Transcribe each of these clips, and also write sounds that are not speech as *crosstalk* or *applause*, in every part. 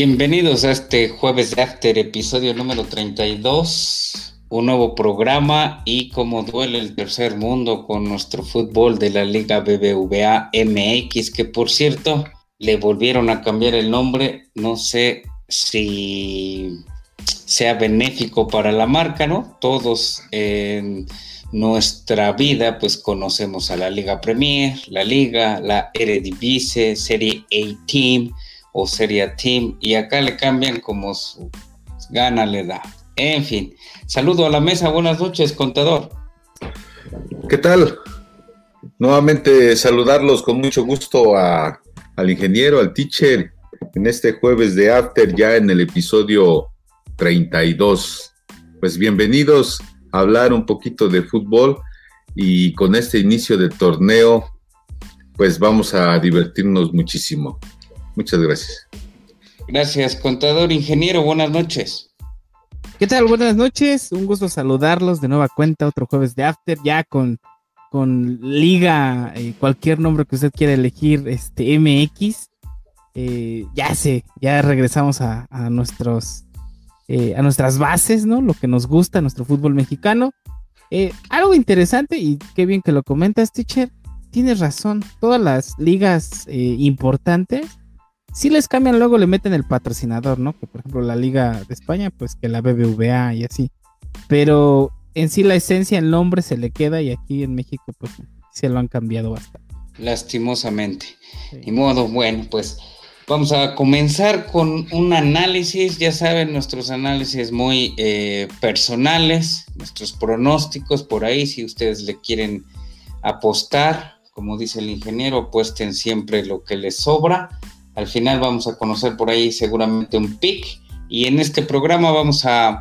Bienvenidos a este jueves de After, episodio número 32, un nuevo programa y como duele el tercer mundo con nuestro fútbol de la Liga BBVA MX, que por cierto le volvieron a cambiar el nombre, no sé si sea benéfico para la marca, ¿no? Todos en nuestra vida pues conocemos a la Liga Premier, la Liga, la Eredivisie, Serie A Team o Serie A Team y acá le cambian como su gana le da. En fin, saludo a la mesa, buenas noches, contador. ¿Qué tal? Nuevamente saludarlos con mucho gusto al ingeniero, al teacher, en este jueves de After, ya en el episodio 32. Pues bienvenidos hablar un poquito de fútbol y con este inicio de torneo, pues vamos a divertirnos muchísimo. Muchas gracias. Gracias, contador ingeniero, buenas noches. ¿Qué tal? Buenas noches, un gusto saludarlos de nueva cuenta, otro jueves de After, ya con, con liga, eh, cualquier nombre que usted quiera elegir, este MX. Eh, ya sé, ya regresamos a, a nuestros eh, a nuestras bases, ¿no? Lo que nos gusta, nuestro fútbol mexicano. Eh, algo interesante, y qué bien que lo comentas, teacher. Tienes razón, todas las ligas eh, importantes, si les cambian, luego le meten el patrocinador, ¿no? Que por ejemplo la Liga de España, pues que la BBVA y así. Pero en sí la esencia, el nombre se le queda y aquí en México, pues se lo han cambiado bastante. Lastimosamente. Y modo, bueno, pues Vamos a comenzar con un análisis, ya saben, nuestros análisis muy eh, personales, nuestros pronósticos por ahí, si ustedes le quieren apostar, como dice el ingeniero, apuesten siempre lo que les sobra. Al final vamos a conocer por ahí seguramente un pick y en este programa vamos a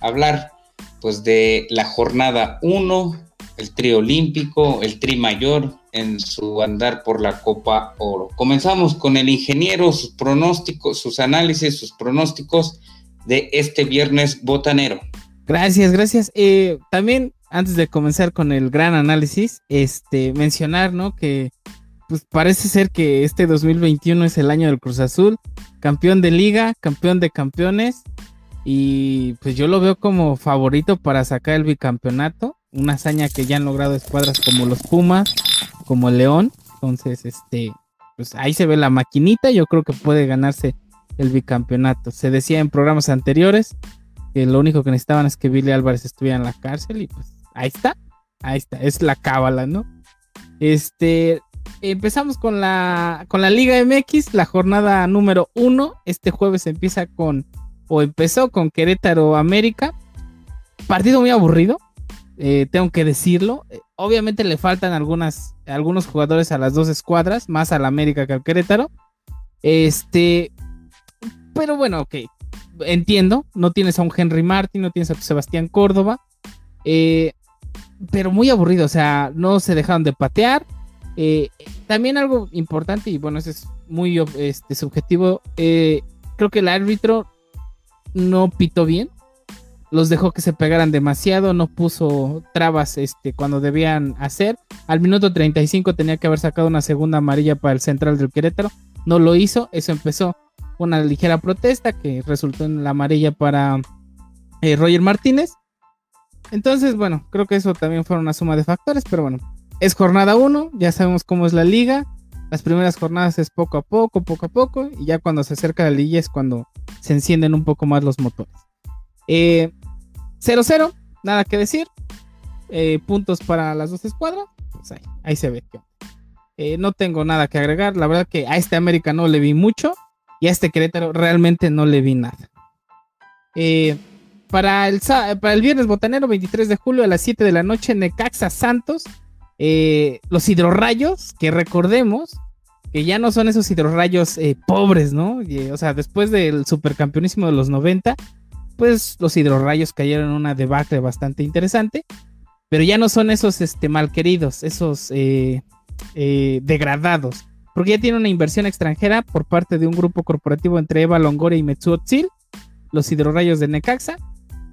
hablar pues de la jornada 1, el tri olímpico, el tri mayor, en su andar por la Copa Oro. Comenzamos con el ingeniero, sus pronósticos, sus análisis, sus pronósticos de este viernes botanero. Gracias, gracias. Eh, también, antes de comenzar con el gran análisis, este, mencionar, ¿no? Que pues parece ser que este 2021 es el año del Cruz Azul, campeón de liga, campeón de campeones, y pues yo lo veo como favorito para sacar el bicampeonato, una hazaña que ya han logrado escuadras como los Pumas, como León. Entonces, este, pues ahí se ve la maquinita. Yo creo que puede ganarse el bicampeonato. Se decía en programas anteriores que lo único que necesitaban es que Billy Álvarez estuviera en la cárcel y pues ahí está. Ahí está, es la cábala, ¿no? Este, empezamos con la, con la Liga MX, la jornada número uno. Este jueves empieza con, o empezó con Querétaro América. Partido muy aburrido, eh, tengo que decirlo. Eh, obviamente le faltan algunas, algunos jugadores a las dos escuadras, más al América que al Querétaro. Este, pero bueno, ok, entiendo, no tienes a un Henry Martin, no tienes a Sebastián Córdoba, eh, pero muy aburrido, o sea, no se dejaron de patear. También algo importante, y bueno, eso es muy este, subjetivo, creo que el árbitro no pitó bien, los dejó que se pegaran demasiado, no puso trabas este, cuando debían hacer. Al minuto 35 tenía que haber sacado una segunda amarilla para el central del Querétaro, no lo hizo, eso empezó una ligera protesta que resultó en la amarilla para eh, Roger Martínez. Entonces, bueno, creo que eso también fue una suma de factores, pero bueno, es jornada 1, ya sabemos cómo es la liga. Las primeras jornadas es poco a poco, poco a poco, y ya cuando se acerca la liga es cuando se encienden un poco más los motores. Eh, 0-0, nada que decir. Eh, puntos para las dos escuadras. Pues ahí, se ve. Eh, no tengo nada que agregar. La verdad que a este América no le vi mucho. Y a este Querétaro realmente no le vi nada. Eh, para, el, para el viernes botanero, 23 de julio a las 7 de la noche, Necaxa Santos. Los hidrorrayos, que recordemos que ya no son esos hidrorrayos pobres, ¿no? o sea, después del supercampeonísimo de los 90, pues los hidrorrayos cayeron en una debacle bastante interesante. Pero ya no son esos este, malqueridos, esos eh, eh, degradados. Porque ya tiene una inversión extranjera por parte de un grupo corporativo entre Eva Longoria y Metsuotzil, los hidrorrayos de Necaxa.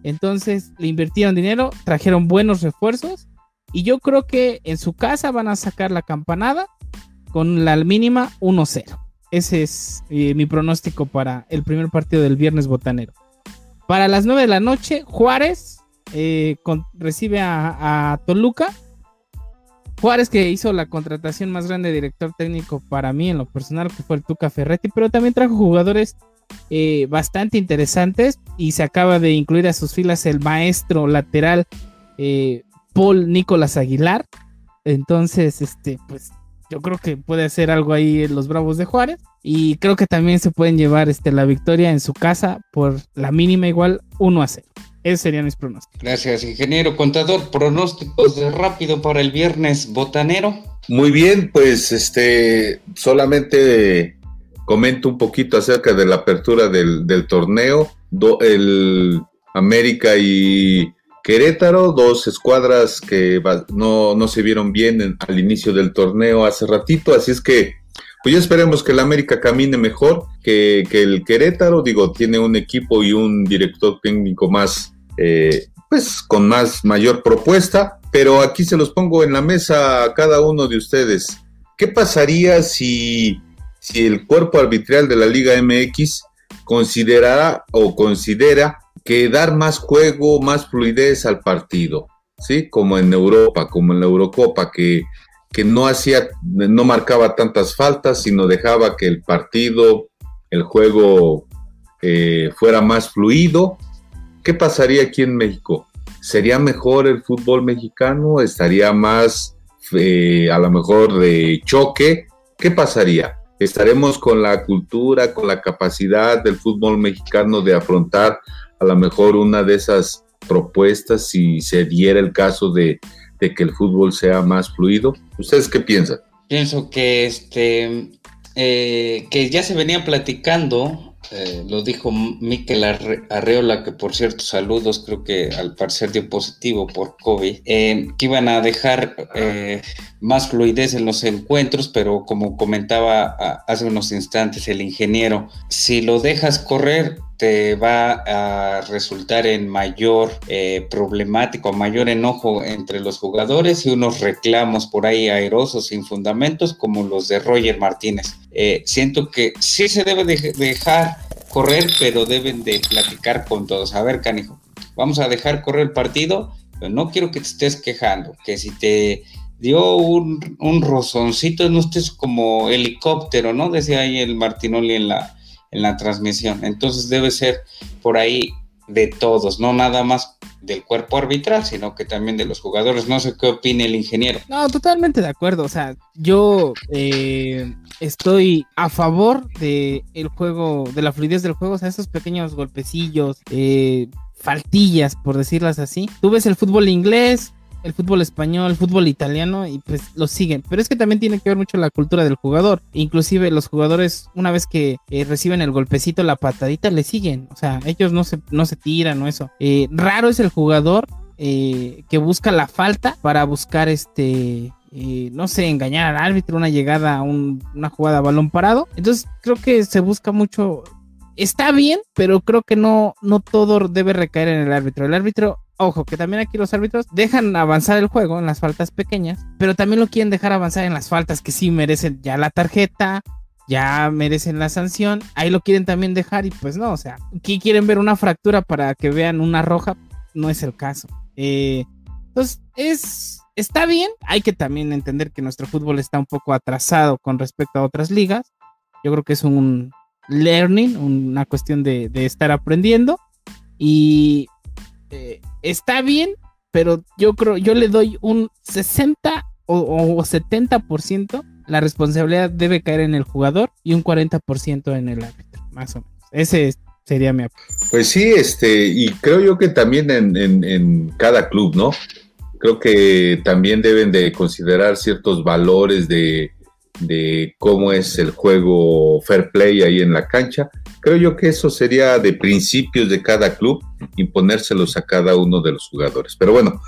Entonces le invirtieron dinero, trajeron buenos refuerzos. Y yo creo que en su casa van a sacar la campanada con la mínima 1-0. Ese es eh, mi pronóstico para el primer partido del viernes botanero. Para las 9 de la noche, Juárez eh, recibe a, Toluca. Juárez que hizo la contratación más grande de director técnico para mí en lo personal, que fue el Tuca Ferretti, pero también trajo jugadores eh, bastante interesantes y se acaba de incluir a sus filas el maestro lateral Paul Nicolás Aguilar. Entonces, este, pues yo creo que puede hacer algo ahí en los Bravos de Juárez. Y creo que también se pueden llevar este, la victoria en su casa por la mínima igual 1 a 0. Esos serían mis pronósticos. Gracias, ingeniero contador. Pronósticos de rápido para el viernes botanero. Muy bien, pues este solamente comento un poquito acerca de la apertura del, torneo. el América y Querétaro, dos escuadras que no, se vieron bien al inicio del torneo hace ratito, así es que pues ya esperemos que el América camine mejor que, el Querétaro, digo, tiene un equipo y un director técnico más, eh, pues con más mayor propuesta, pero aquí se los pongo en la mesa a cada uno de ustedes. ¿Qué pasaría si, si el cuerpo arbitral de la Liga MX considerara o considera que dar más juego, más fluidez al partido, ¿sí? Como en Europa, como en la Eurocopa, que, que no hacía, no marcaba tantas faltas, sino dejaba que el partido, el juego eh, fuera más fluido. ¿Qué pasaría aquí en México? ¿Sería mejor el fútbol mexicano? ¿Estaría más, eh, a lo mejor, de choque? ¿Qué pasaría? ¿Estaremos con la cultura, con la capacidad del fútbol mexicano de afrontar a lo mejor una de esas propuestas si se diera el caso de, que el fútbol sea más fluido. ¿Ustedes qué piensan? Pienso que este eh, que ya se venía platicando eh, lo dijo Miquel Arreola, que por cierto, saludos, creo que al parecer dio positivo por COVID, eh, que iban a dejar más fluidez en los encuentros, pero como comentaba hace unos instantes el ingeniero, si lo dejas correr, te va a resultar en mayor problemático, mayor enojo entre los jugadores y unos reclamos por ahí aerosos sin fundamentos como los de Roger Martínez. siento que sí se debe dejar correr, pero deben de platicar con todos. A ver, canijo, vamos a dejar correr el partido, pero no quiero que te estés quejando, que si te dio un, un rozoncito, no estés como helicóptero, ¿no? Decía ahí el Martinoli en la, en la transmisión. Entonces debe ser por ahí de todos, no nada más del cuerpo arbitral, sino que también de los jugadores. No sé qué opine el ingeniero. No, totalmente de acuerdo. O sea, yo eh, estoy a favor de juego, de la fluidez del juego, o sea, esos pequeños golpecillos, eh, faltillas, por decirlas así. Tú ves el fútbol inglés, el fútbol español, el fútbol italiano y pues lo siguen. Pero es que también tiene que ver mucho la cultura del jugador. Inclusive los jugadores una vez que eh, reciben el golpecito, la patadita, le siguen. O sea, ellos no se, no se tiran o eso. Eh, raro es el jugador eh, que busca la falta para buscar este... no sé, engañar al árbitro, una llegada, a una jugada a balón parado. Entonces creo que se busca mucho está bien, pero creo que no, no todo debe recaer en el árbitro. El árbitro ojo, que también aquí los árbitros dejan avanzar el juego en las faltas pequeñas, pero también lo quieren dejar avanzar en las faltas que sí merecen ya la tarjeta, ya merecen la sanción, ahí lo quieren también dejar y pues no, o sea, aquí quieren ver una fractura para que vean una roja, no es el caso. Eh, entonces, es, está bien, hay que también entender que nuestro fútbol está un poco atrasado con respecto a otras ligas, yo creo que es un learning, una cuestión de, de estar aprendiendo y eh, está bien, pero yo creo, yo le doy un 60 o, 70%, la responsabilidad debe caer en el jugador y un 40% en el árbitro, más o menos. Ese sería mi apoyo. Pues sí, este, y creo yo que también en, en cada club, ¿no? Creo que también deben de considerar ciertos valores de, de cómo es el juego fair play ahí en la cancha. Creo yo que eso sería de principios de cada club, imponérselos a cada uno de los jugadores. Pero bueno,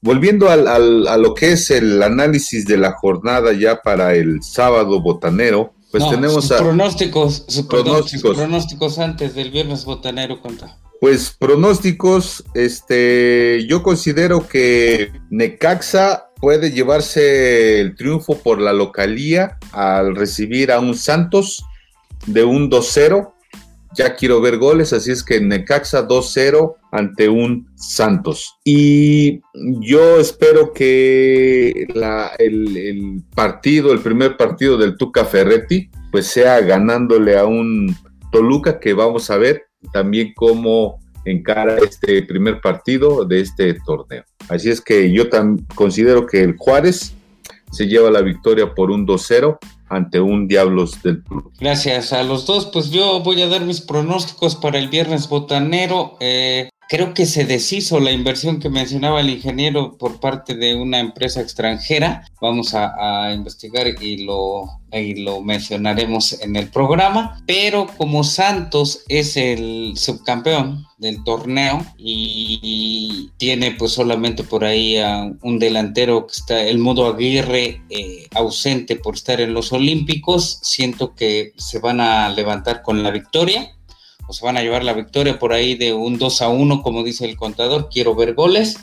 volviendo al, a lo que es el análisis de la jornada ya para el sábado botanero, pues tenemos a... Pronósticos, pronósticos. pronósticos antes del viernes botanero contra. Pues pronósticos, este, yo considero que Necaxa puede llevarse el triunfo por la localía al recibir a un Santos de un 2-0. Ya quiero ver goles, así es que Necaxa 2-0 ante un Santos. Y yo espero que el, partido, el primer partido del Tuca Ferretti, pues sea ganándole a un Toluca que vamos a ver también cómo encara este primer partido de este torneo. Así es que yo considero que el Juárez se lleva la victoria por un 2-0 ante un Diablos del Club. Gracias a los dos, pues yo voy a dar mis pronósticos para el viernes botanero. Eh, Creo que se deshizo la inversión que mencionaba el ingeniero por parte de una empresa extranjera. Vamos a, investigar y lo, y lo mencionaremos en el programa. Pero como Santos es el subcampeón del torneo y, tiene pues solamente por ahí a un delantero que está el modo Aguirre eh, ausente por estar en los Olímpicos, siento que se van a levantar con la victoria se van a llevar la victoria por ahí de un 2 a 1, como dice el contador. Quiero ver goles.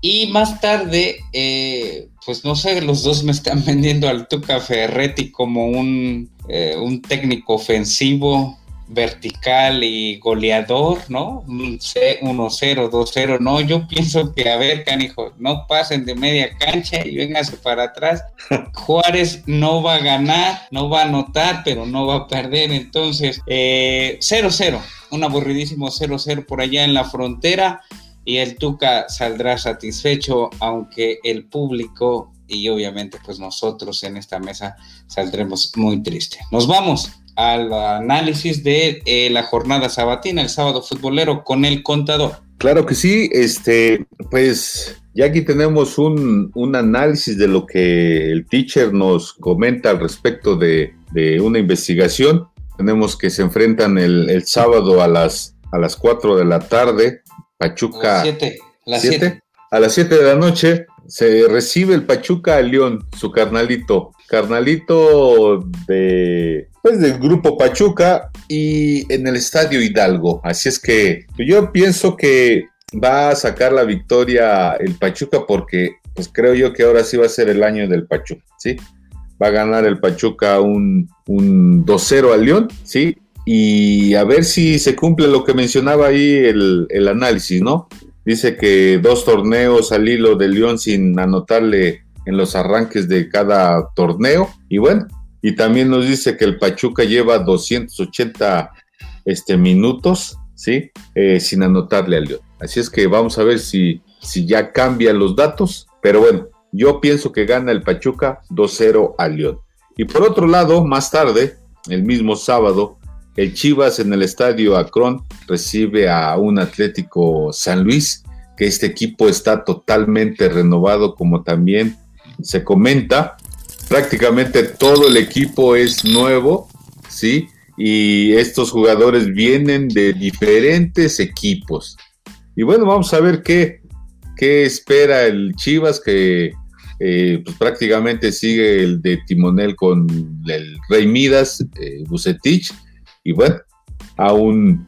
Y más tarde, eh, pues no sé, los dos me están *laughs* vendiendo al Tuca Ferretti como un, eh, un técnico ofensivo vertical y goleador, ¿no? 1-0, 2-0, no, yo pienso que, a ver, canijo, no pasen de media cancha y vénganse para atrás. *laughs* Juárez no va a ganar, no va a anotar, pero no va a perder, entonces, 0-0, eh, un aburridísimo 0-0 por allá en la frontera y el Tuca saldrá satisfecho, aunque el público y obviamente pues nosotros en esta mesa saldremos muy tristes. Nos vamos al análisis de eh, la jornada sabatina, el sábado futbolero, con el contador. Claro que sí, este, pues ya aquí tenemos un, análisis de lo que el teacher nos comenta al respecto de, una investigación. Tenemos que se enfrentan el, sábado a las, a las 4 de la tarde, Pachuca. A las 7. A las 7 de la noche se recibe el Pachuca a León, su carnalito. Carnalito de pues del grupo Pachuca y en el Estadio Hidalgo. Así es que yo pienso que va a sacar la victoria el Pachuca porque pues creo yo que ahora sí va a ser el año del Pachuca, ¿sí? Va a ganar el Pachuca un, un 2-0 al León, ¿sí? Y a ver si se cumple lo que mencionaba ahí el, el análisis, ¿no? Dice que dos torneos al hilo de León sin anotarle en los arranques de cada torneo. Y bueno, y también nos dice que el Pachuca lleva 280 este, minutos, ¿sí? Eh, sin anotarle al León. Así es que vamos a ver si, si ya cambian los datos. Pero bueno, yo pienso que gana el Pachuca 2-0 al León. Y por otro lado, más tarde, el mismo sábado, el Chivas en el estadio Acron recibe a un Atlético San Luis, que este equipo está totalmente renovado, como también se comenta prácticamente todo el equipo es nuevo, ¿sí? Y estos jugadores vienen de diferentes equipos. Y bueno, vamos a ver qué, qué espera el Chivas, que eh, pues prácticamente sigue el de timonel con el Rey Midas, eh, Bucetich. Y bueno, aún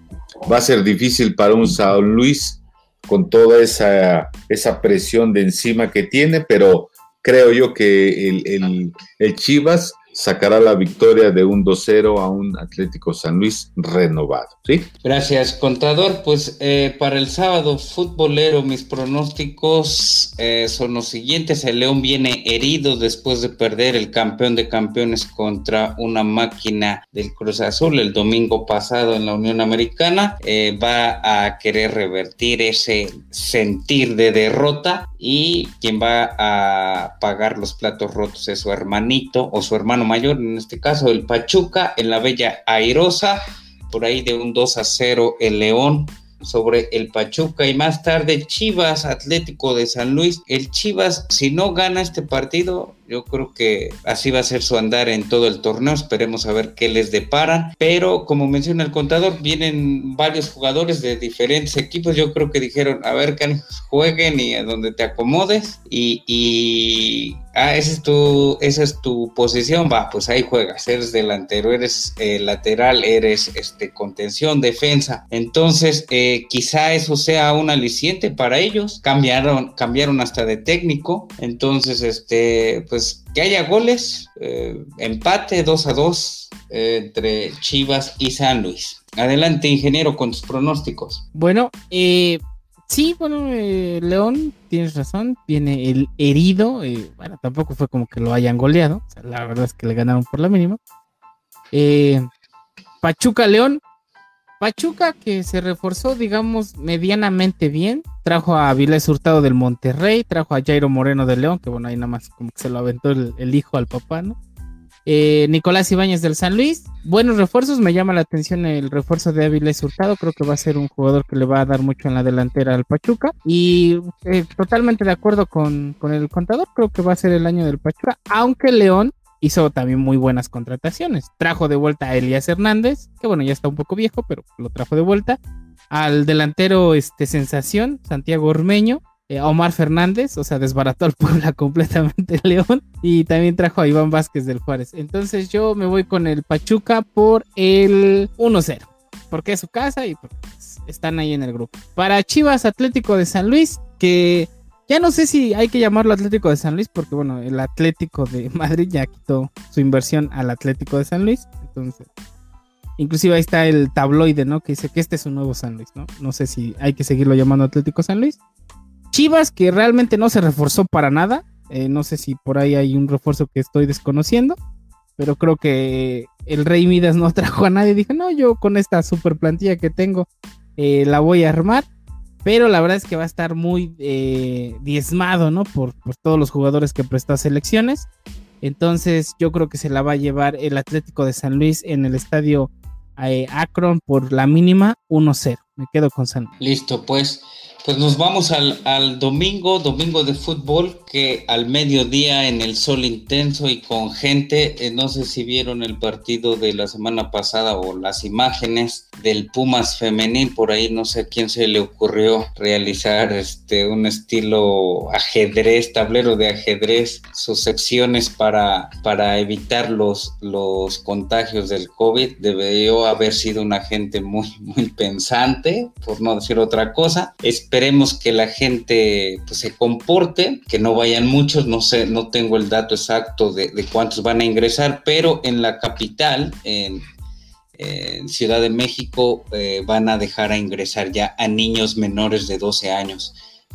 va a ser difícil para un San Luis con toda esa, esa presión de encima que tiene, pero creo yo que el, el, Chivas sacará la victoria de un 2-0 a un Atlético San Luis renovado. ¿sí? Gracias, contador. Pues eh, para el sábado futbolero mis pronósticos eh, son los siguientes. El León viene herido después de perder el campeón de campeones contra una máquina del Cruz Azul el domingo pasado en la Unión Americana. Eh, va a querer revertir ese sentir de derrota y quien va a pagar los platos rotos es su hermanito o su hermano mayor, en este caso el Pachuca, en la Bella Airosa, por ahí de un 2 a 0 el León sobre el Pachuca y más tarde Chivas Atlético de San Luis. El Chivas, si no gana este partido, yo creo que así va a ser su andar en todo el torneo. Esperemos a ver qué les deparan. Pero como menciona el contador, vienen varios jugadores de diferentes equipos. Yo creo que dijeron, a ver, que jueguen y a donde te acomodes. Y, ah, esa es tu, esa es tu posición. Va, pues ahí juegas. Eres delantero, eres eh, lateral, eres este, contención, defensa. Entonces, eh, quizá eso sea un aliciente para ellos. Cambiaron, cambiaron hasta de técnico. Entonces, este, pues que haya goles, eh, empate 2 a 2 eh, entre Chivas y San Luis. Adelante, ingeniero, con tus pronósticos. Bueno, eh, sí, bueno, León, tienes razón, viene el herido, bueno, tampoco fue como que lo hayan goleado, la verdad es que le ganaron por la mínima. Pachuca León, Pachuca que se reforzó, digamos, medianamente bien. Trajo a Avilés Hurtado del Monterrey, trajo a Jairo Moreno de León, que bueno, ahí nada más como que se lo aventó el, hijo al papá, ¿no? Eh, Nicolás Ibáñez del San Luis, buenos refuerzos, me llama la atención el refuerzo de Avilés Hurtado, creo que va a ser un jugador que le va a dar mucho en la delantera al Pachuca y eh, totalmente de acuerdo con, con el contador, creo que va a ser el año del Pachuca, aunque León hizo también muy buenas contrataciones. Trajo de vuelta a Elías Hernández, que bueno, ya está un poco viejo, pero lo trajo de vuelta. Al delantero este, sensación, Santiago Ormeño. Eh, Omar Fernández, o sea, desbarató al *laughs* Puebla completamente León. Y también trajo a Iván Vázquez del Juárez. Entonces yo me voy con el Pachuca por el 1-0. Porque es su casa y porque están ahí en el grupo. Para Chivas Atlético de San Luis, que ya no sé si hay que llamarlo Atlético de San Luis, porque bueno, el Atlético de *laughs* Madrid ya quitó su inversión al Atlético de San Luis. Entonces, inclusive ahí está el tabloide, ¿no? Que dice que este es un nuevo San Luis, ¿no? No sé si hay que seguirlo llamando Atlético San Luis. Chivas, que realmente no se reforzó para nada. Eh, no sé si por ahí hay un refuerzo que estoy desconociendo. Pero creo que el Rey Midas no *laughs* trajo a nadie. Dije, no, yo con esta super plantilla que tengo eh, la voy a armar pero la verdad es que va a estar muy eh, diezmado, ¿no? Por, todos los jugadores que prestó a selecciones. Entonces yo creo que se la va a llevar el Atlético de San Luis en el estadio eh, Akron por la mínima 1-0. Me quedo con San Luis. Listo, pues pues nos vamos al, domingo, domingo de fútbol, que al mediodía en el sol intenso y con gente, eh, no sé si vieron el partido de la semana pasada o las imágenes del Pumas femenil, por ahí no sé a quién se le ocurrió realizar este un estilo ajedrez, tablero de ajedrez, sus secciones para, para evitar los, los contagios del COVID. Debió haber sido una gente muy, muy pensante, por no decir otra cosa esperemos que la gente pues, se comporte, que no vayan muchos, no sé, no tengo el dato exacto de, cuántos van a ingresar, pero en la capital, en, Ciudad de México, eh, van a dejar a ingresar ya a niños menores de 12 años.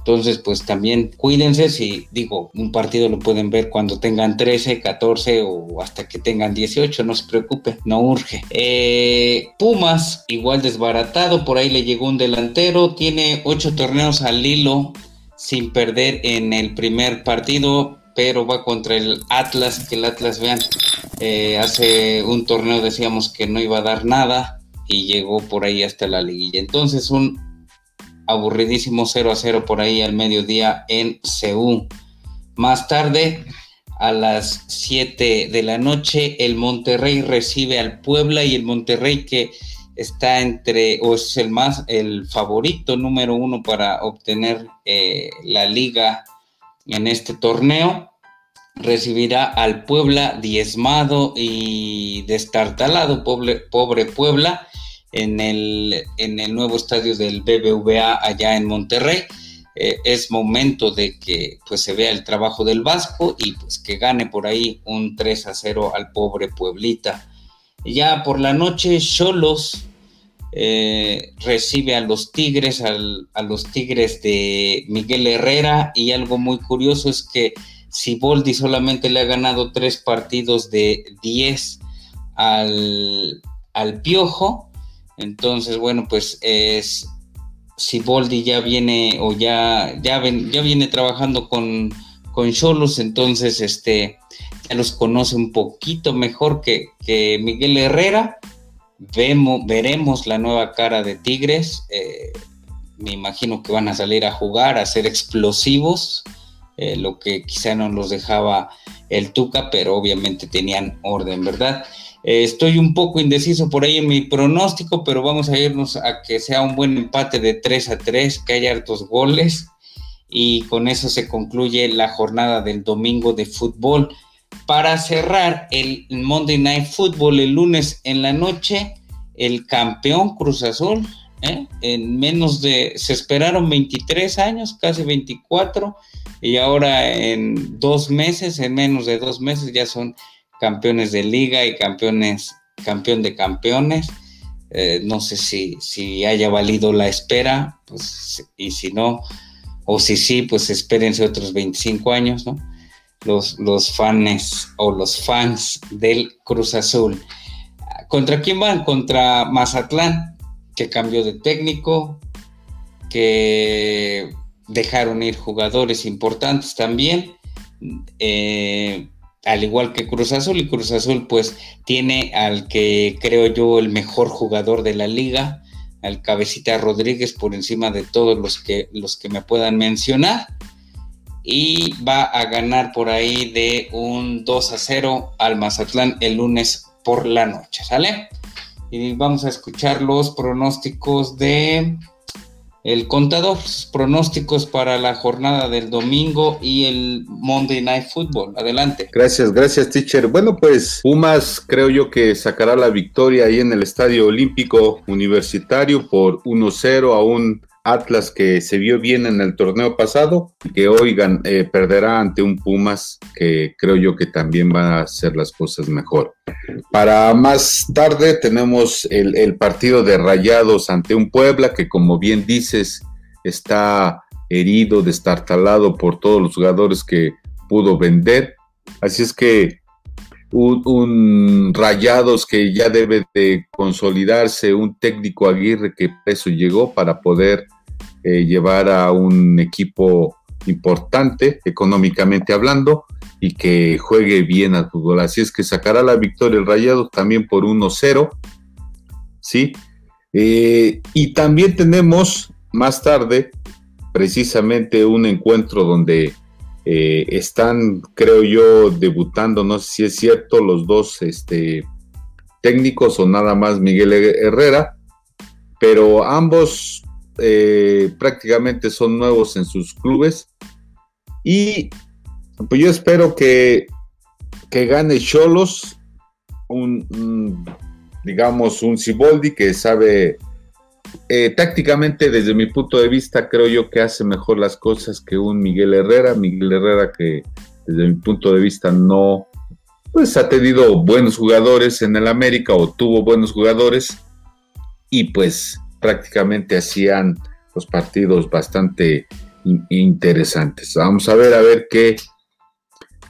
Entonces, pues también cuídense si digo, un partido lo pueden ver cuando tengan 13, 14 o hasta que tengan 18, no se preocupe, no urge. Eh, Pumas, igual desbaratado, por ahí le llegó un delantero, tiene 8 torneos al hilo sin perder en el primer partido, pero va contra el Atlas, que el Atlas, vean, eh, hace un torneo decíamos que no iba a dar nada y llegó por ahí hasta la liguilla. Entonces, un aburridísimo 0 a 0 por ahí al mediodía en Seúl. Más tarde, a las 7 de la noche, el Monterrey recibe al Puebla y el Monterrey que está entre, o es el más, el favorito número uno para obtener eh, la liga en este torneo, recibirá al Puebla diezmado y destartalado, pobre, pobre Puebla, en el, en el nuevo estadio del BBVA allá en Monterrey. Eh, es momento de que pues se vea el trabajo del Vasco y pues que gane por ahí un 3 a 0 al pobre Pueblita. Ya por la noche Cholos eh, recibe a los Tigres, a los Tigres de Miguel Herrera y algo muy curioso es que Siboldi solamente le ha ganado tres partidos de 10 al, al Piojo entonces, bueno, pues es Siboldi ya viene o ya, ya, ya viene trabajando con, con Cholos, entonces este, ya los conoce un poquito mejor que, Miguel Herrera. Vemos, veremos la nueva cara de Tigres. Eh, me imagino que van a salir a jugar, a ser explosivos, eh, lo que quizá no los dejaba el Tuca, pero obviamente tenían orden, ¿verdad? Eh, estoy un poco indeciso por ahí en mi pronóstico, pero vamos a irnos a que sea un buen empate de 3 a 3, que haya hartos goles y con eso se concluye la jornada del domingo de fútbol. Para cerrar el Monday Night Football el lunes en la noche, el campeón Cruz Azul ¿eh? En menos de, se esperaron 23 años, casi 24, y ahora en dos meses, en menos de dos meses, ya son campeones de liga y campeones, campeón de campeones. Eh, no sé si, si haya valido la espera, pues, y si no, o si sí, pues espérense otros 25 años, ¿no? Los, los fans o los fans del Cruz Azul. ¿Contra quién van? Contra Mazatlán, que cambió de técnico, que dejaron ir jugadores importantes también, eh, al igual que Cruz Azul, y Cruz Azul pues tiene al que creo yo el mejor jugador de la liga, al Cabecita Rodríguez por encima de todos los que, los que me puedan mencionar. Y va a ganar por ahí de un 2 a 0 al Mazatlán el lunes por la noche, ¿sale? Y vamos a escuchar los pronósticos de el contador, pronósticos para la jornada del domingo y el Monday Night Football. Adelante. Gracias, gracias, teacher. Bueno, pues Pumas creo yo que sacará la victoria ahí en el Estadio Olímpico Universitario por 1-0 a un Atlas que se vio bien en el torneo pasado que hoy eh, perderá ante un Pumas que creo yo que también va a hacer las cosas mejor. Para más tarde tenemos el, partido de Rayados ante un Puebla que como bien dices está herido, destartalado por todos los jugadores que pudo vender. Así es que un, Rayados que ya debe de consolidarse, un técnico Aguirre que eso llegó para poder eh, llevar a un equipo importante económicamente hablando y que juegue bien al fútbol. Así es que sacará la victoria el Rayados también por 1-0, ¿sí? Eh, y también tenemos más tarde precisamente un encuentro donde eh, están, creo yo, debutando, no sé si es cierto, los dos este, técnicos o nada más Miguel Herrera, pero ambos eh, prácticamente son nuevos en sus clubes y pues yo espero que, que gane Cholos, un, digamos, un Ciboldi que sabe eh, tácticamente, desde mi punto de vista, creo yo que hace mejor las cosas que un Miguel Herrera. Miguel Herrera que desde mi punto de vista no, pues ha tenido buenos jugadores en el América o tuvo buenos jugadores y pues prácticamente hacían los partidos bastante interesantes. Vamos a ver, a ver qué,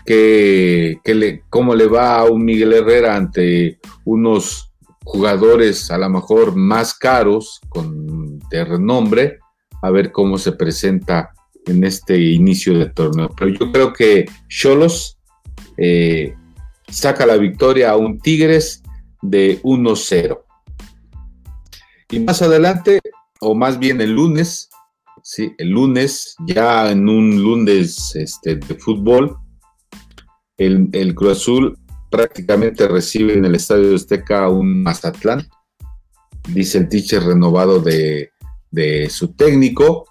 qué, le, cómo le va a un Miguel Herrera ante unos jugadores a lo mejor más caros, con, de renombre, a ver cómo se presenta en este inicio de torneo. Pero yo creo que Cholos eh, saca la victoria a un Tigres de 1-0. Y más adelante, o más bien el lunes, sí, el lunes, ya en un lunes este, de fútbol, el, el Cruz Azul prácticamente recibe en el Estadio Azteca un Mazatlán, dice el teacher renovado de, su técnico,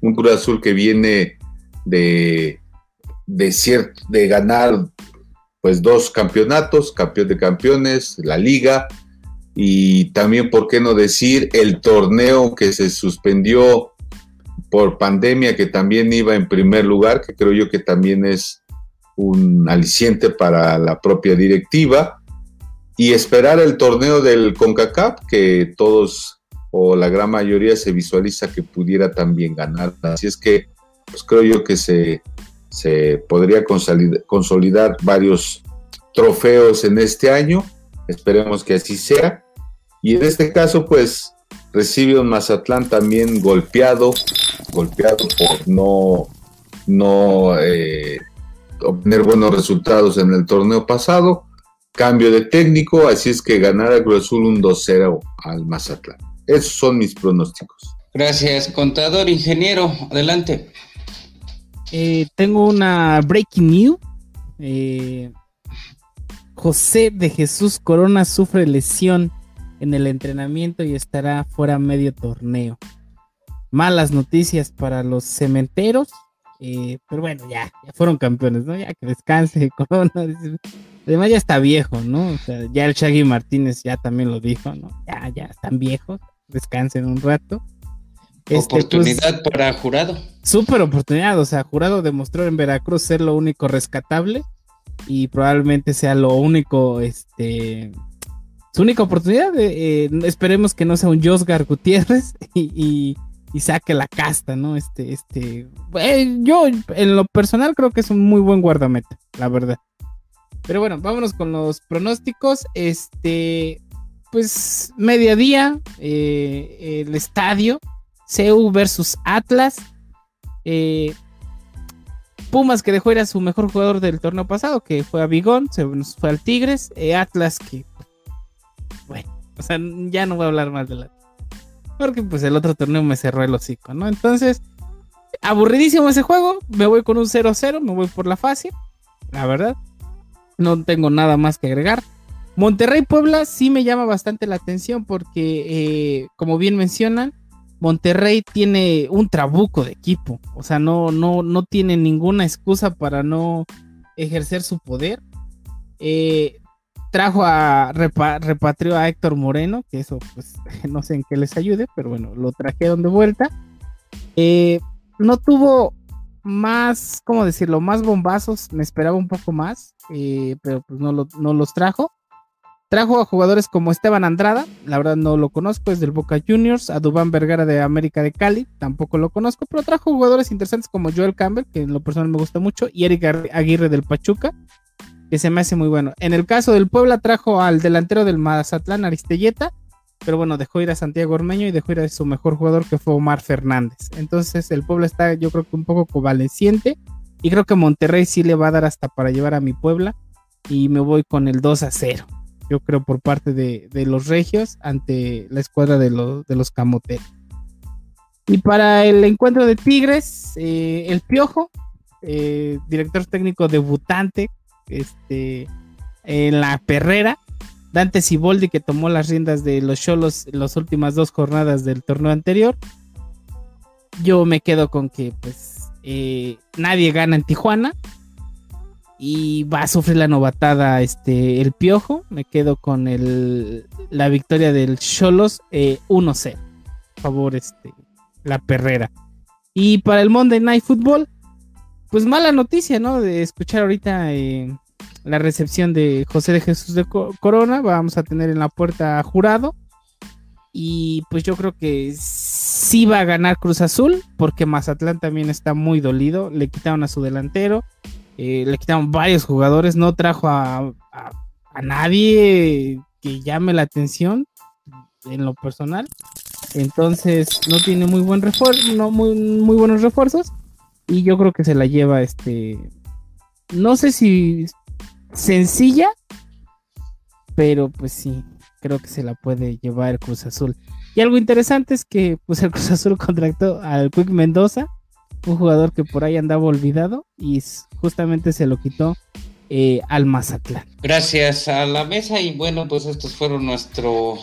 un Cruz Azul que viene de, de, de ganar pues dos campeonatos, campeón de campeones, la liga y también, ¿por qué no decir, el torneo que se suspendió por pandemia, que también iba en primer lugar, que creo yo que también es un aliciente para la propia directiva y esperar el torneo del CONCACAF que todos o la gran mayoría se visualiza que pudiera también ganar. Así es que pues creo yo que se, se podría consolidar, varios trofeos en este año. Esperemos que así sea. Y en este caso, pues recibe un Mazatlán también golpeado, golpeado por no, no eh, obtener buenos resultados en el torneo pasado. Cambio de técnico, así es que ganará Cruz Azul un 2-0 al Mazatlán. Esos son mis pronósticos. Gracias, contador, ingeniero. Adelante. Eh, tengo una breaking news. Eh, José de Jesús Corona sufre lesión en el entrenamiento y estará fuera medio torneo. Malas noticias para los cementeros eh, pero bueno, ya, ya fueron campeones, ¿no? Ya que descanse *laughs* Corona. Además ya está viejo, ¿no? O sea, ya el Shaggy Martínez ya también lo dijo, ¿no? Ya, ya están viejos. descansen un rato. Este, pues, oportunidad para jurado. Súper oportunidad, o sea, jurado demostró en Veracruz ser lo único rescatable y probablemente sea lo único, este, su única oportunidad. Eh, esperemos que no sea un Josgar Gutiérrez *laughs* y, saque la casta, ¿no? Este, este, eh, yo en lo personal creo que es un muy buen guardameta, la verdad. Pero bueno, vámonos con los pronósticos. Este, pues mediodía, eh, el estadio, CEU versus Atlas. Pumas que dejó ir a su mejor jugador del torneo pasado, que fue a Bigón, se fue al Tigres. Eh, Atlas que, bueno, o sea, ya no voy a hablar más de la... Porque pues el otro torneo me cerró el hocico, ¿no? Entonces, aburridísimo ese juego. Me voy con un 0-0, me voy por la fácil, la verdad. No tengo nada más que agregar. Monterrey Puebla sí me llama bastante la atención porque, eh, como bien mencionan, Monterrey tiene un trabuco de equipo. O sea, no, no, no tiene ninguna excusa para no ejercer su poder. Eh, trajo a repatrió a Héctor Moreno, que eso pues *laughs* no sé en qué les ayude, pero bueno, lo trajeron de vuelta. Eh, no tuvo más, ¿cómo decirlo? Más bombazos, me esperaba un poco más, eh, pero pues no, no los trajo. Trajo a jugadores como Esteban Andrada, la verdad no lo conozco, es del Boca Juniors, a Dubán Vergara de América de Cali, tampoco lo conozco, pero trajo jugadores interesantes como Joel Campbell, que en lo personal me gusta mucho, y Eric Aguirre del Pachuca, que se me hace muy bueno. En el caso del Puebla trajo al delantero del Mazatlán, Aristelleta, pero bueno, dejó ir a Santiago Ormeño y dejó ir a su mejor jugador que fue Omar Fernández. Entonces el Puebla está yo creo que un poco convaleciente y creo que Monterrey sí le va a dar hasta para llevar a mi Puebla y me voy con el 2 a 0. Yo creo por parte de, los Regios ante la escuadra de, los, de los Camoteros. Y para el encuentro de Tigres, eh, el Piojo, eh, director técnico debutante este, en la perrera, Dante Siboldi que tomó las riendas de los Cholos en las últimas dos jornadas del torneo anterior. Yo me quedo con que pues eh, nadie gana en Tijuana y va a sufrir la novatada este el Piojo. Me quedo con el, la victoria del Cholos eh, 1-0. favor este la perrera. Y para el Monday Night Football, pues mala noticia, ¿no? De escuchar ahorita eh, la recepción de José de Jesús de Corona. Vamos a tener en la puerta jurado. Y pues yo creo que sí va a ganar Cruz Azul, porque Mazatlán también está muy dolido. Le quitaron a su delantero, eh, le quitaron varios jugadores, no trajo a, nadie que llame la atención en lo personal. Entonces no tiene muy buen refuerzo, no muy, muy buenos refuerzos. Y yo creo que se la lleva este. No sé si sencilla, pero pues sí, creo que se la puede llevar el Cruz Azul. Y algo interesante es que pues el Cruz Azul *laughs* contrató al Quick Mendoza, un jugador que por ahí andaba olvidado y justamente se lo quitó eh, al Mazatlán. Gracias a la mesa y bueno, pues estos fueron nuestro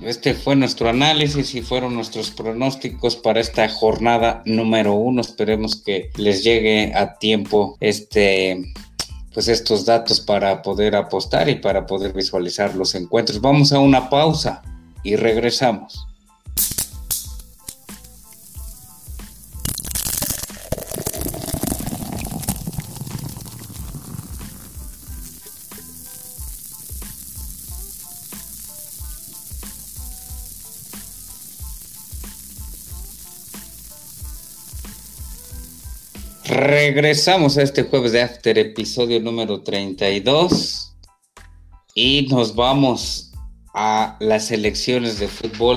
este fue nuestro análisis y fueron nuestros pronósticos para esta jornada número uno. Esperemos que les llegue a tiempo este pues estos datos para poder apostar y para poder visualizar los encuentros. Vamos a una pausa y regresamos. Regresamos a este jueves de After, episodio número 32. Y nos vamos a las elecciones de fútbol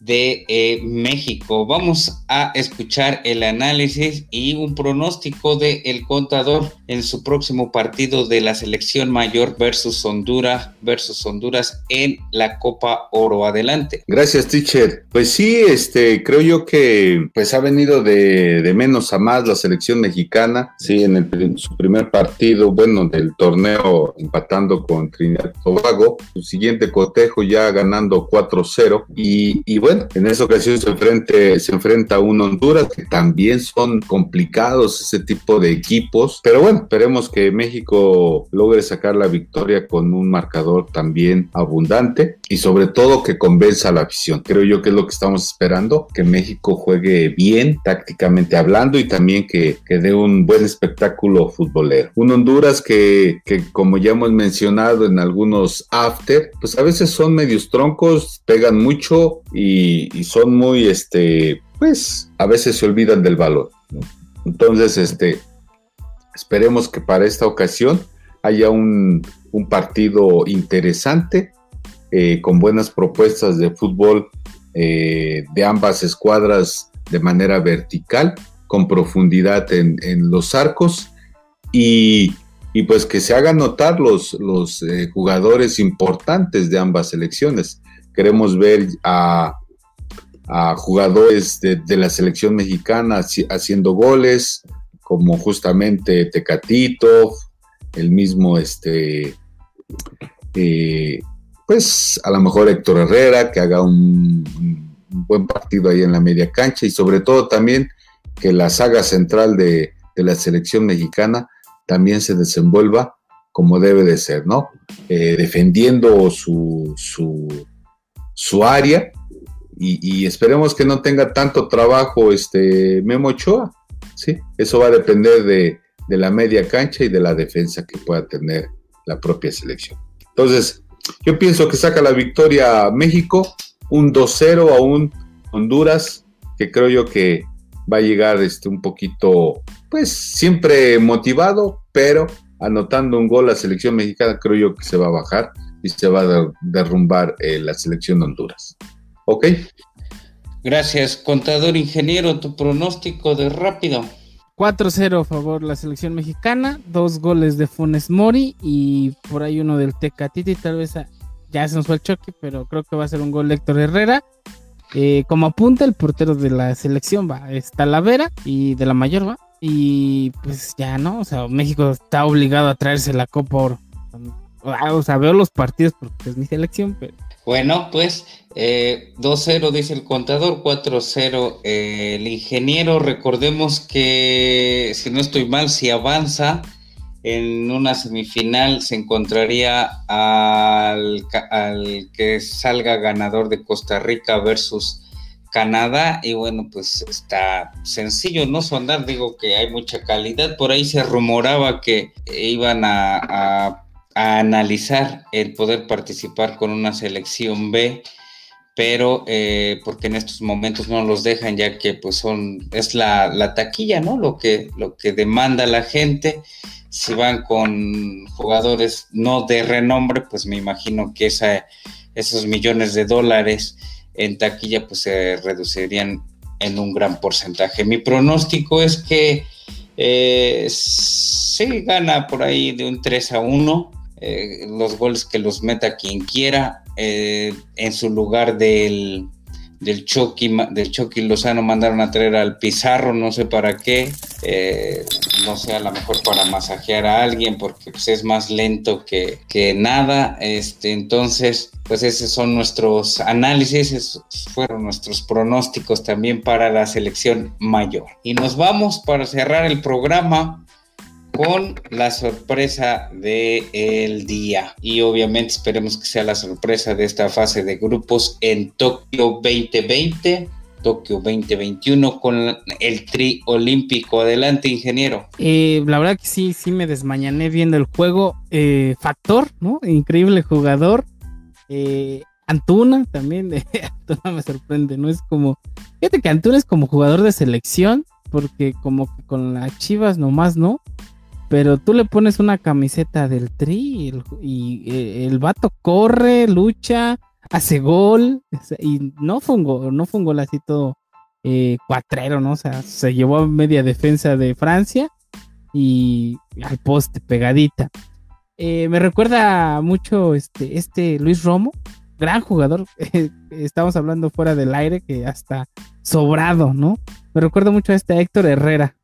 de eh, México. Vamos a escuchar el análisis y un pronóstico de el contador en su próximo partido de la selección mayor versus Honduras versus Honduras en la Copa Oro. Adelante. Gracias, teacher. Pues sí, este creo yo que pues ha venido de, de menos a más la selección mexicana. Sí, en, el, su primer partido, bueno, del torneo empatando con Trinidad y Tobago. Su siguiente cotejo ya ganando 4-0 y, y bueno, bueno, en esa ocasión se, enfrente, se enfrenta a un Honduras que también son complicados ese tipo de equipos, pero bueno, esperemos que México logre sacar la victoria con un marcador también abundante y sobre todo que convenza a la afición. Creo yo que es lo que estamos esperando, que México juegue bien tácticamente hablando y también que, que dé un buen espectáculo futbolero. Un Honduras que, que como ya hemos mencionado en algunos after, pues a veces son medios troncos, pegan mucho y, son muy, este, pues a veces se olvidan del valor. Entonces, este, esperemos que para esta ocasión haya un, partido interesante, eh, con buenas propuestas de fútbol eh, de ambas escuadras de manera vertical, con profundidad en, los arcos y, pues que se hagan notar los, los eh, jugadores importantes de ambas selecciones queremos ver a, jugadores de, la selección mexicana haciendo goles, como justamente Tecatito, el mismo, este, eh, pues a lo mejor Héctor Herrera, que haga un, buen partido ahí en la media cancha y sobre todo también que la saga central de, la selección mexicana también se desenvuelva como debe de ser, ¿no? Eh, defendiendo su, su área y, esperemos que no tenga tanto trabajo este Memo Ochoa. ¿sí? Eso va a depender de, la media cancha y de la defensa que pueda tener la propia selección. Entonces, yo pienso que saca la victoria México, un 2-0 a un Honduras, que creo yo que va a llegar este, un poquito, pues siempre motivado, pero anotando un gol la selección mexicana, creo yo que se va a bajar y se va a derrumbar eh, la selección de Honduras. ¿Ok? Gracias, contador ingeniero, tu pronóstico de rápido. 4-0 a favor la selección mexicana, dos goles de Funes Mori y por ahí uno del Tecatiti, tal vez ya se nos fue el choque, pero creo que va a ser un gol de Héctor Herrera. Eh, como apunta el portero de la selección va, está Lavera y de la mayor va. Y pues ya no, o sea, México está obligado a traerse la Copa Oro. O sea, veo los partidos porque es mi selección, pero... Bueno, pues 2-0 eh, dice el contador, 4-0 eh, el ingeniero. Recordemos que, si no estoy mal, si avanza en una semifinal se encontraría al, al que salga ganador de Costa Rica versus Canadá y bueno, pues está sencillo, ¿no? Sondar, digo que hay mucha calidad. Por ahí se rumoraba que iban a analizar el poder participar con una selección B, pero eh, porque en estos momentos no los dejan ya que pues son, es la, taquilla, ¿no? Lo que, lo que demanda la gente. Si van con jugadores no de renombre, pues me imagino que esa, esos millones de dólares en taquilla pues se reducirían en un gran porcentaje. Mi pronóstico es que eh, se gana por ahí de un 3 a 1 eh, los goles que los meta quien quiera, eh, en su lugar del, del Chucky, del Chucky Lozano mandaron a traer al Pizarro, no sé para qué, eh, no sé, a lo mejor para masajear a alguien, porque pues, es más lento que, que, nada, este, entonces, pues esos son nuestros análisis, esos fueron nuestros pronósticos también para la selección mayor. Y nos vamos para cerrar el programa con la sorpresa del el día. Y obviamente esperemos que sea la sorpresa de esta fase de grupos en Tokio 2020. Tokio 2021 con el tri olímpico. Adelante, ingeniero. Eh, la verdad que sí, sí me desmañané viendo el juego. Eh, factor, ¿no? Increíble jugador. Eh, Antuna también, *laughs* Antuna me sorprende, ¿no? Es como, fíjate que Antuna es como jugador de selección, porque como que con las Chivas nomás, ¿no? Pero tú le pones una camiseta del Tri y, eh, el, vato corre, lucha, hace gol. *laughs* Y no fue un gol, no fue un gol así todo eh, cuatrero, ¿no? O sea, se llevó a media defensa de Francia y al poste pegadita. Eh, me recuerda mucho este, este Luis Romo, gran jugador. *laughs* Estamos hablando fuera del aire que hasta sobrado, ¿no? Me recuerda mucho a este Héctor Herrera,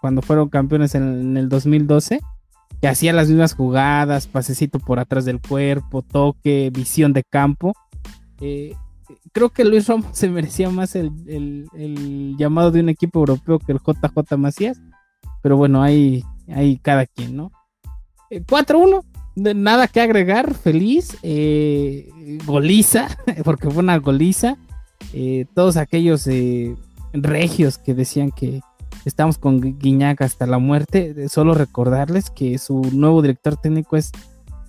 cuando fueron campeones en, el 2012, que hacía las mismas jugadas, pasecito por atrás del cuerpo, toque, visión de campo. Eh, creo que Luis Romo *laughs* se merecía más el, llamado de un equipo europeo que el JJ Macías. Pero bueno, ahí, ahí cada quien, ¿no? 4-1, eh, nada que agregar, feliz. Eh, goliza, *laughs* porque fue una goliza. Todos aquellos regios que decían que estamos con Guiñac hasta la muerte, solo recordarles que su nuevo director técnico es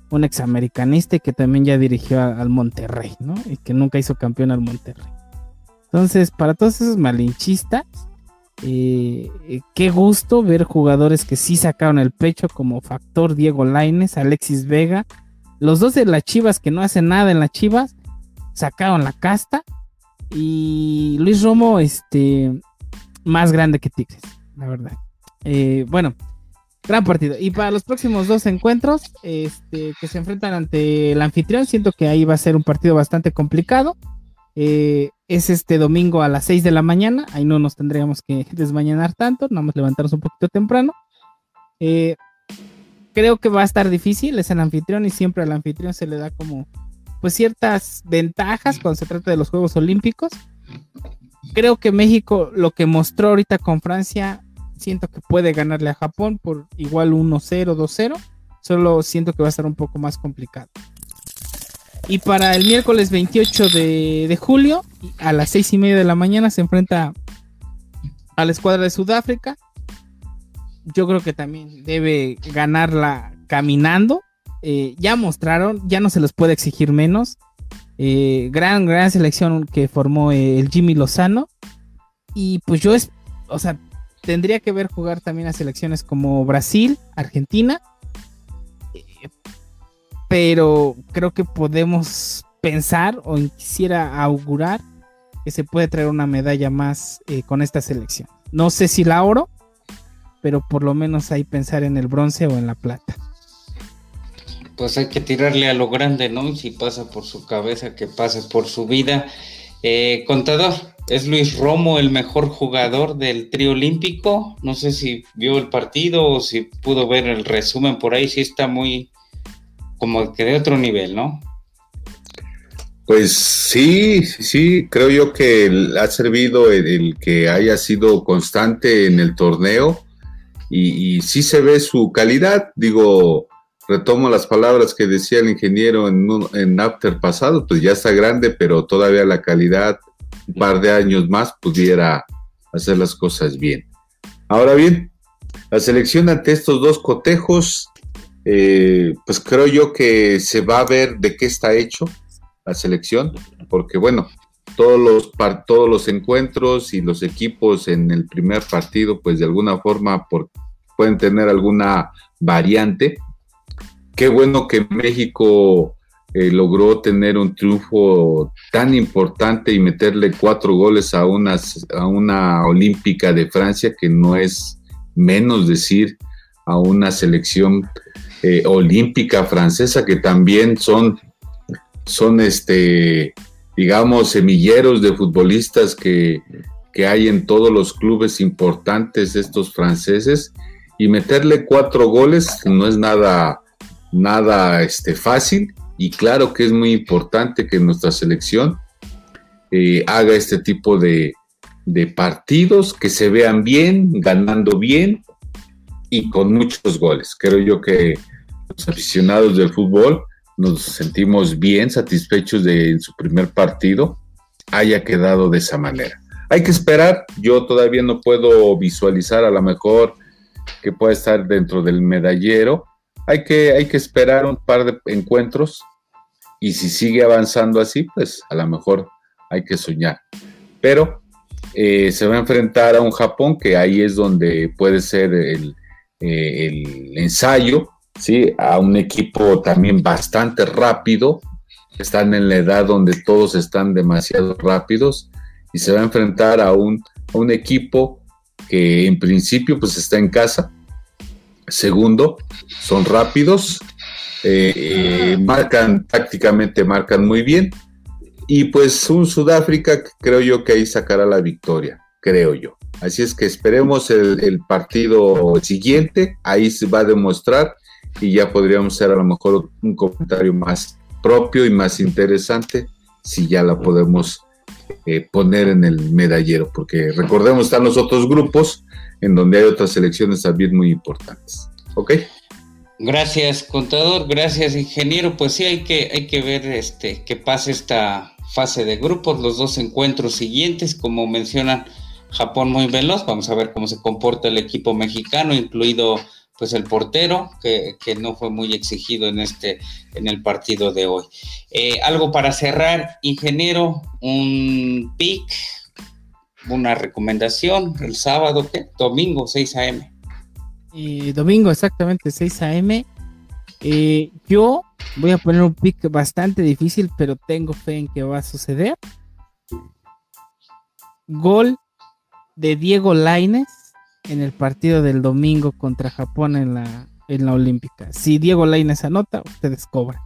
un examericanista y que también ya dirigió al Monterrey, ¿no? Y que nunca hizo campeón al Monterrey. Entonces, para todos esos malinchistas, eh, eh, qué gusto ver jugadores que sí sacaron el pecho, como Factor Diego Laines, Alexis Vega, los dos de las Chivas que no hacen nada en las Chivas, sacaron la casta. Y Luis Romo, este, más grande que Tigres, la verdad. Eh, bueno, Gran partido. Y para los próximos dos encuentros, este, que se enfrentan ante el anfitrión, siento que ahí va a ser un partido bastante complicado. Eh, es este domingo a las 6 de la mañana. Ahí no nos tendríamos que *laughs* desmañanar tanto, nada más levantarnos un poquito temprano. Eh, creo que va a estar difícil, es el anfitrión y siempre al anfitrión se le da como pues ciertas ventajas cuando se trata de los Juegos Olímpicos. Creo que México lo que mostró ahorita con Francia siento que puede ganarle a Japón por igual 1-0, 2-0. Solo siento que va a estar un poco más complicado. Y para el miércoles 28 de, julio, a las 6 y media de la mañana, se enfrenta a la escuadra de Sudáfrica. Yo creo que también debe ganarla caminando. Eh, ya mostraron, ya no se les puede exigir menos. Eh, gran, gran selección que formó el Jimmy Lozano. Y pues yo, es, o sea, tendría que ver jugar también a selecciones como Brasil, Argentina. Pero creo que podemos pensar o quisiera augurar que se puede traer una medalla más eh, con esta selección. No sé si la oro, pero por lo menos hay pensar en el bronce o en la plata. Pues hay que tirarle a lo grande, ¿no? Si pasa por su cabeza, que pase por su vida. Eh, contador, ¿es Luis Romo el mejor jugador del trío olímpico? No sé si vio el partido o si pudo ver el resumen por ahí, sí está muy como que de otro nivel, ¿no? Pues sí, sí, creo yo que ha servido el, que haya sido constante en el torneo y, y, sí se ve su calidad. Digo, retomo las palabras que decía el ingeniero en, en After pasado, pues ya está grande, pero todavía la calidad, un par de años más, pudiera hacer las cosas bien. Ahora bien, la selección ante estos dos cotejos, eh, pues creo yo que se va a ver de qué está hecho la selección, porque bueno, todos los, todos los encuentros y los equipos en el primer partido, pues de alguna forma por, pueden tener alguna variante, qué bueno que México eh, logró tener un triunfo tan importante y meterle cuatro goles a una, a una olímpica de Francia, que no es menos decir a una selección eh, olímpica francesa, que también son, son este, digamos, semilleros de futbolistas que, que hay en todos los clubes importantes estos franceses, y meterle cuatro goles no es nada nada este, fácil y claro que es muy importante que nuestra selección eh, haga este tipo de, partidos, que se vean bien, ganando bien y con muchos goles. Creo yo que los aficionados del fútbol nos sentimos bien satisfechos de en su primer partido haya quedado de esa manera. Hay que esperar, yo todavía no puedo visualizar a lo mejor que pueda estar dentro del medallero, hay que, hay que esperar un par de encuentros y si sigue avanzando así, pues a lo mejor hay que soñar. Pero eh, se va a enfrentar a un Japón que ahí es donde puede ser el, eh, el ensayo, ¿sí? a un equipo también bastante rápido, están en la edad donde todos están demasiado rápidos y se va a enfrentar a un, a un equipo que en principio pues está en casa, Segundo, son rápidos, eh, eh, marcan tácticamente, marcan muy bien. Y pues un Sudáfrica, creo yo que ahí sacará la victoria, creo yo. Así es que esperemos el, partido siguiente, ahí se va a demostrar y ya podríamos hacer a lo mejor un comentario más propio y más interesante si ya la podemos eh, poner en el medallero, porque recordemos, están los otros grupos en donde hay otras selecciones también muy importantes. ¿Ok? Gracias, contador. Gracias, ingeniero. Pues sí, hay que, hay que ver este, que pase esta fase de grupos, los dos encuentros siguientes, como mencionan Japón muy veloz. Vamos a ver cómo se comporta el equipo mexicano, incluido pues el portero, que, no fue muy exigido en este, en el partido de hoy. Eh, algo para cerrar, ingeniero, un pick, una recomendación, el sábado. Domingo, 6 a.m. Eh, domingo, exactamente, 6 a.m. Eh, yo voy a poner un pick bastante difícil, pero tengo fe en que va a suceder. Gol de Diego Laines en el partido del domingo contra Japón en la, en la Olímpica. Si Diego Laines anota, ustedes cobran.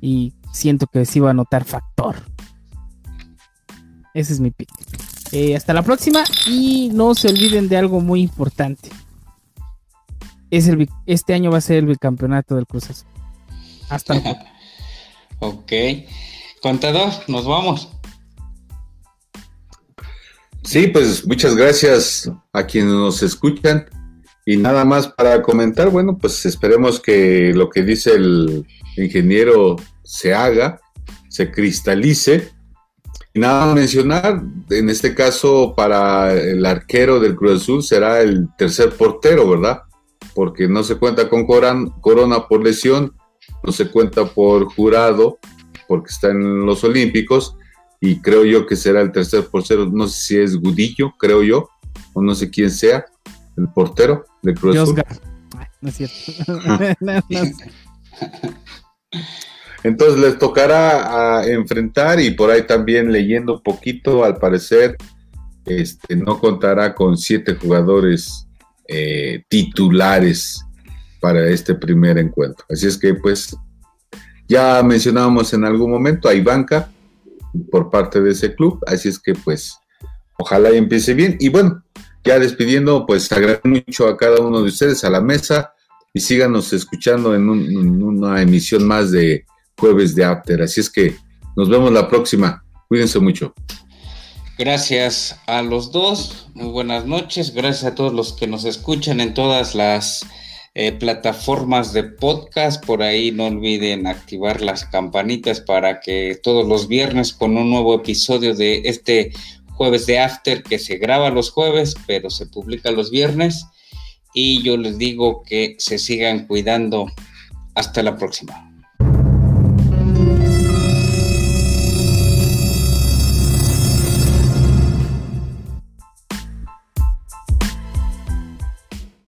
Y siento que sí va a anotar factor. Ese es mi pick. Eh, hasta la próxima y no se olviden de algo muy importante. Es el, este año va a ser el bicampeonato del Cruz Azul. Hasta luego. *laughs* ok. Contador, nos vamos. Sí, pues muchas gracias a quienes nos escuchan. Y nada más para comentar, bueno, pues esperemos que lo que dice el ingeniero se haga, se cristalice. Nada mencionar, en este caso para el arquero del Cruz Azul será el tercer portero, ¿verdad? Porque no se cuenta con Corona por lesión, no se cuenta por jurado, porque está en los Olímpicos, y creo yo que será el tercer portero, no sé si es Gudillo, creo yo, o no sé quién sea, el portero de Cruz Azul. No es cierto. *laughs* *laughs* Entonces les tocará a enfrentar y por ahí también leyendo poquito, al parecer, este, no contará con siete jugadores eh, titulares para este primer encuentro. Así es que pues ya mencionábamos en algún momento, hay banca, por parte de ese club. Así es que pues ojalá y empiece bien. Y bueno, ya despidiendo, pues agradezco mucho a cada uno de ustedes a la mesa y síganos escuchando en, una emisión más de jueves de After. Así es que nos vemos la próxima. Cuídense mucho. Gracias a los dos. Muy buenas noches. Gracias a todos los que nos escuchan en todas las eh, plataformas de podcast. Por ahí no olviden activar las campanitas para que todos los viernes con un nuevo episodio de este jueves de After que se graba los jueves, pero se publica los viernes. Y yo les digo que se sigan cuidando. Hasta la próxima.